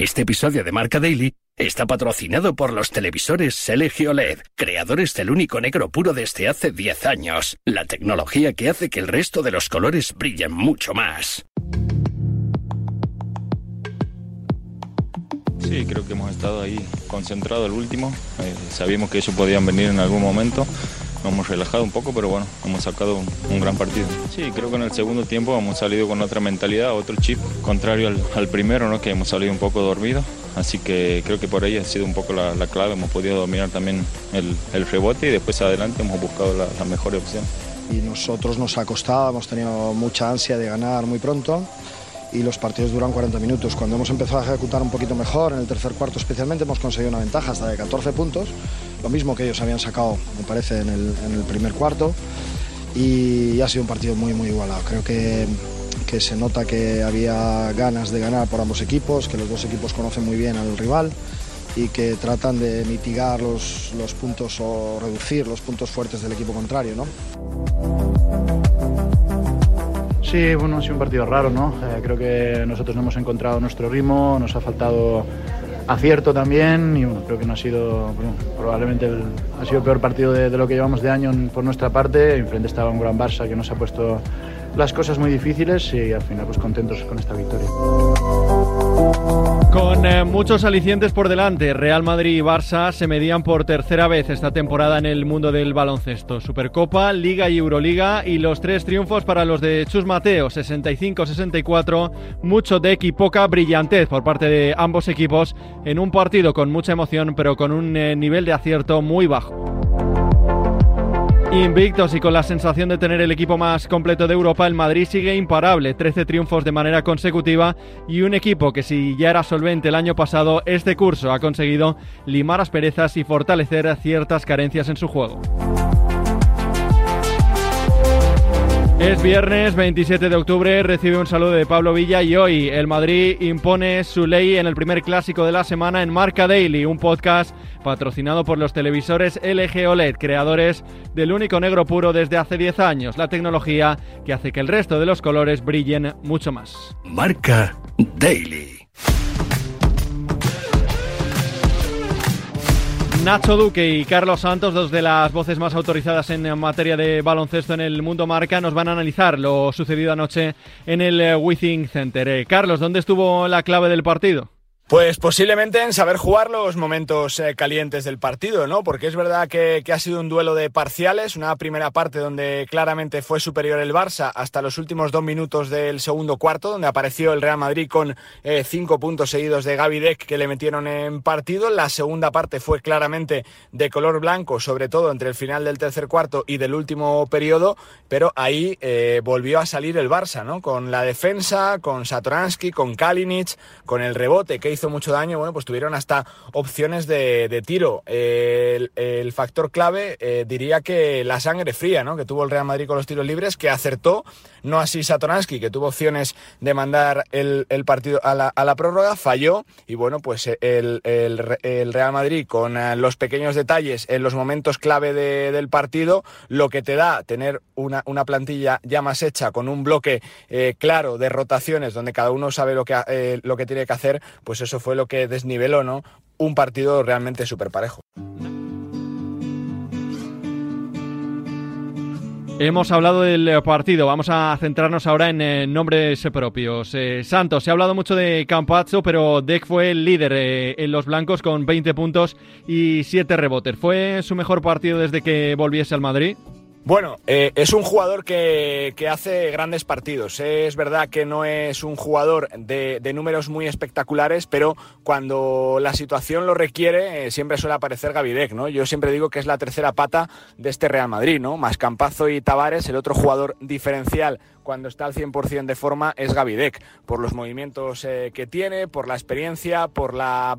Este episodio de Marca Daily está patrocinado por los televisores Selegio LED, creadores del único negro puro desde hace 10 años, la tecnología que hace que el resto de los colores brillen mucho más. Sí, creo que hemos estado ahí concentrados el último. Eh, sabíamos que ellos podían venir en algún momento nos hemos relajado un poco, pero bueno, hemos sacado un, gran partido. Sí, creo que en el segundo tiempo hemos salido con otra mentalidad, otro chip, contrario al, primero, ¿no? que hemos salido un poco dormidos. Así que creo que por ahí ha sido un poco la, clave, hemos podido dominar también el, rebote y después adelante hemos buscado la, la mejor opción. Y nosotros nos ha costado, hemos tenido mucha ansia de ganar muy pronto y los partidos duran 40 minutos. Cuando hemos empezado a ejecutar un poquito mejor, en el tercer cuarto especialmente, hemos conseguido una ventaja hasta de 14 puntos, lo mismo que ellos habían sacado, me parece, en el, primer cuarto, y ha sido un partido muy, muy igualado. Creo que, que se nota que había ganas de ganar por ambos equipos, que los dos equipos conocen muy bien al rival y que tratan de mitigar los, los puntos o reducir los puntos fuertes del equipo contrario. ¿no? Sí, bueno, ha sido un partido raro, ¿no? Eh, creo que nosotros no hemos encontrado nuestro ritmo, nos ha faltado acierto también y bueno, creo que no ha sido, probablemente ha sido el peor partido de, de, lo que llevamos de año por nuestra parte. Enfrente estaba un gran Barça que nos ha puesto las cosas muy difíciles y al final pues contentos con esta victoria. Con eh, muchos alicientes por delante, Real Madrid y Barça se medían por tercera vez esta temporada en el mundo del baloncesto. Supercopa, Liga y Euroliga y los tres triunfos para los de Chus Mateo, 65-64, mucho deck y poca brillantez por parte de ambos equipos en un partido con mucha emoción pero con un eh, nivel de acierto muy bajo. Invictos y con la sensación de tener el equipo más completo de Europa, el Madrid sigue imparable, 13 triunfos de manera consecutiva y un equipo que si ya era solvente el año pasado, este curso ha conseguido limar asperezas y fortalecer ciertas carencias en su juego. Es viernes 27 de octubre, recibe un saludo de Pablo Villa y hoy el Madrid impone su ley en el primer clásico de la semana en Marca Daily, un podcast patrocinado por los televisores LG OLED, creadores del único negro puro desde hace 10 años, la tecnología que hace que el resto de los colores brillen mucho más. Marca Daily. Nacho Duque y Carlos Santos, dos de las voces más autorizadas en materia de baloncesto en el mundo marca, nos van a analizar lo sucedido anoche en el eh, Withing Center. Eh, Carlos, ¿dónde estuvo la clave del partido? Pues posiblemente en saber jugar los momentos eh, calientes del partido, ¿no? Porque es verdad que, ha sido un duelo de parciales, una primera parte donde claramente fue superior el Barça hasta los últimos dos minutos del segundo cuarto, donde apareció el Real Madrid con eh, cinco puntos seguidos de Gaby Deck que le metieron en partido. La segunda parte fue claramente de color blanco, sobre todo entre el final del tercer cuarto y del último periodo, pero ahí eh, volvió a salir el Barça, ¿no? Con la defensa, con Satoransky, con Kalinic, con el rebote que hizo hizo mucho daño, bueno, pues tuvieron hasta opciones de, tiro. el, factor clave eh, diría que la sangre fría, ¿no? Que tuvo el Real Madrid con los tiros libres, que acertó, no así Satoransky, que tuvo opciones de mandar el, partido a la, prórroga, falló y bueno, pues el, Real Madrid con eh, los pequeños detalles en los momentos clave del partido, lo que te da tener una, una plantilla ya más hecha, con un bloque eh, claro de rotaciones donde cada uno sabe lo que, lo que tiene que hacer, pues eso eso fue lo que desniveló, ¿no? Un partido realmente súper parejo. Hemos hablado del partido, vamos a centrarnos ahora en eh, nombres propios. Eh, Santos, se ha hablado mucho de Campazzo, pero Deck fue el líder eh, en los blancos con 20 puntos y 7 rebotes. ¿Fue su mejor partido desde que volviese al Madrid? Bueno, eh, es un jugador que, hace grandes partidos. Es verdad que no es un jugador de, números muy espectaculares, pero cuando la situación lo requiere, eh, siempre suele aparecer Gavidec, ¿no? Yo siempre digo que es la tercera pata de este Real Madrid, ¿no? Más Campazo y Tavares, el otro jugador diferencial cuando está al 100% de forma es Gavidec, por los movimientos eh, que tiene, por la experiencia, por la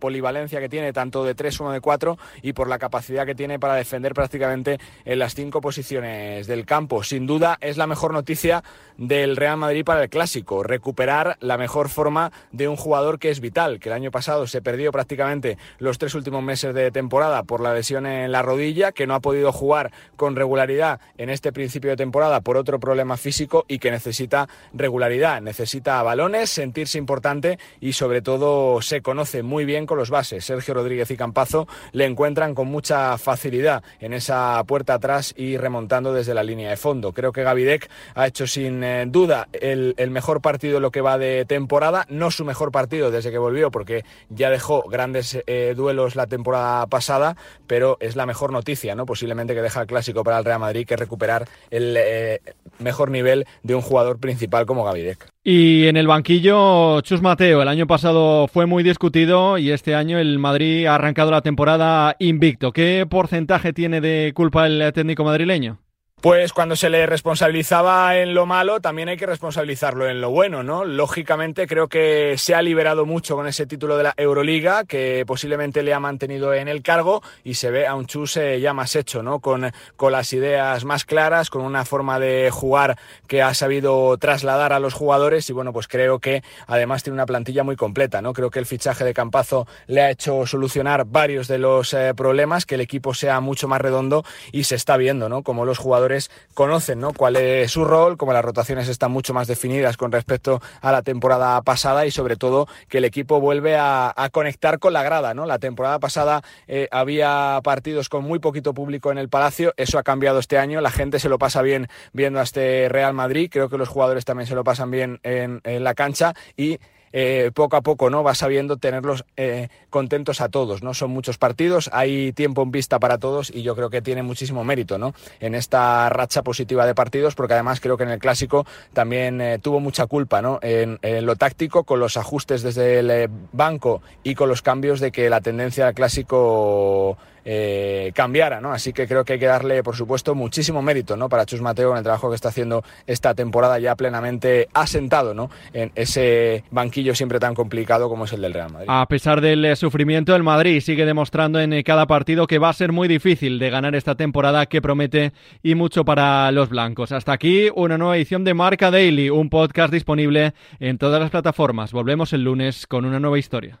polivalencia que tiene, tanto de 3 como de 4, y por la capacidad que tiene para defender prácticamente en las cinco posiciones del campo. Sin duda es la mejor noticia del Real Madrid para el clásico, recuperar la mejor forma de un jugador que es vital, que el año pasado se perdió prácticamente los tres últimos meses de temporada por la lesión en la rodilla, que no ha podido jugar con regularidad en este principio de temporada por otro problema físico y que necesita regularidad, necesita balones, sentirse importante y sobre todo se conoce muy bien con los bases. Sergio Rodríguez y Campazo le encuentran con mucha facilidad en esa puerta atrás y remontando desde la línea de fondo. Creo que Gavidec ha hecho sin eh, duda el, mejor partido lo que va de temporada, no su mejor partido desde que volvió porque ya dejó grandes eh, duelos la temporada pasada, pero es la mejor noticia, ¿no? Posiblemente que deja el clásico para el Real Madrid que recuperar el eh, mejor nivel de un jugador principal como Gavidec. Y en el banquillo, Chus Mateo, el año pasado fue muy discutido y este año el Madrid ha arrancado la temporada invicto. ¿Qué porcentaje tiene de culpa el técnico madrileño? Pues cuando se le responsabilizaba en lo malo, también hay que responsabilizarlo en lo bueno, ¿no? Lógicamente creo que se ha liberado mucho con ese título de la Euroliga, que posiblemente le ha mantenido en el cargo y se ve a un Chus ya más hecho, ¿no? Con, con las ideas más claras, con una forma de jugar que ha sabido trasladar a los jugadores y bueno, pues creo que además tiene una plantilla muy completa, ¿no? Creo que el fichaje de Campazo le ha hecho solucionar varios de los eh, problemas, que el equipo sea mucho más redondo y se está viendo, ¿no? Como los jugadores conocen ¿no? cuál es su rol, como las rotaciones están mucho más definidas con respecto a la temporada pasada y sobre todo que el equipo vuelve a, conectar con la grada. ¿no? La temporada pasada eh, había partidos con muy poquito público en el Palacio, eso ha cambiado este año, la gente se lo pasa bien viendo a este Real Madrid, creo que los jugadores también se lo pasan bien en, en la cancha y eh, poco a poco no va sabiendo tenerlos eh, contentos a todos. no Son muchos partidos, hay tiempo en vista para todos y yo creo que tiene muchísimo mérito ¿no? en esta racha positiva de partidos porque además creo que en el clásico también eh, tuvo mucha culpa ¿no? en, lo táctico con los ajustes desde el banco y con los cambios de que la tendencia del clásico eh, cambiara, ¿no? Así que creo que hay que darle, por supuesto, muchísimo mérito, ¿no? Para Chus Mateo en el trabajo que está haciendo esta temporada ya plenamente asentado, ¿no? En ese banquillo siempre tan complicado como es el del Real Madrid. A pesar del eh, sufrimiento, el Madrid sigue demostrando en eh, cada partido que va a ser muy difícil de ganar esta temporada que promete y mucho para los blancos. Hasta aquí una nueva edición de Marca Daily, un podcast disponible en todas las plataformas. Volvemos el lunes con una nueva historia.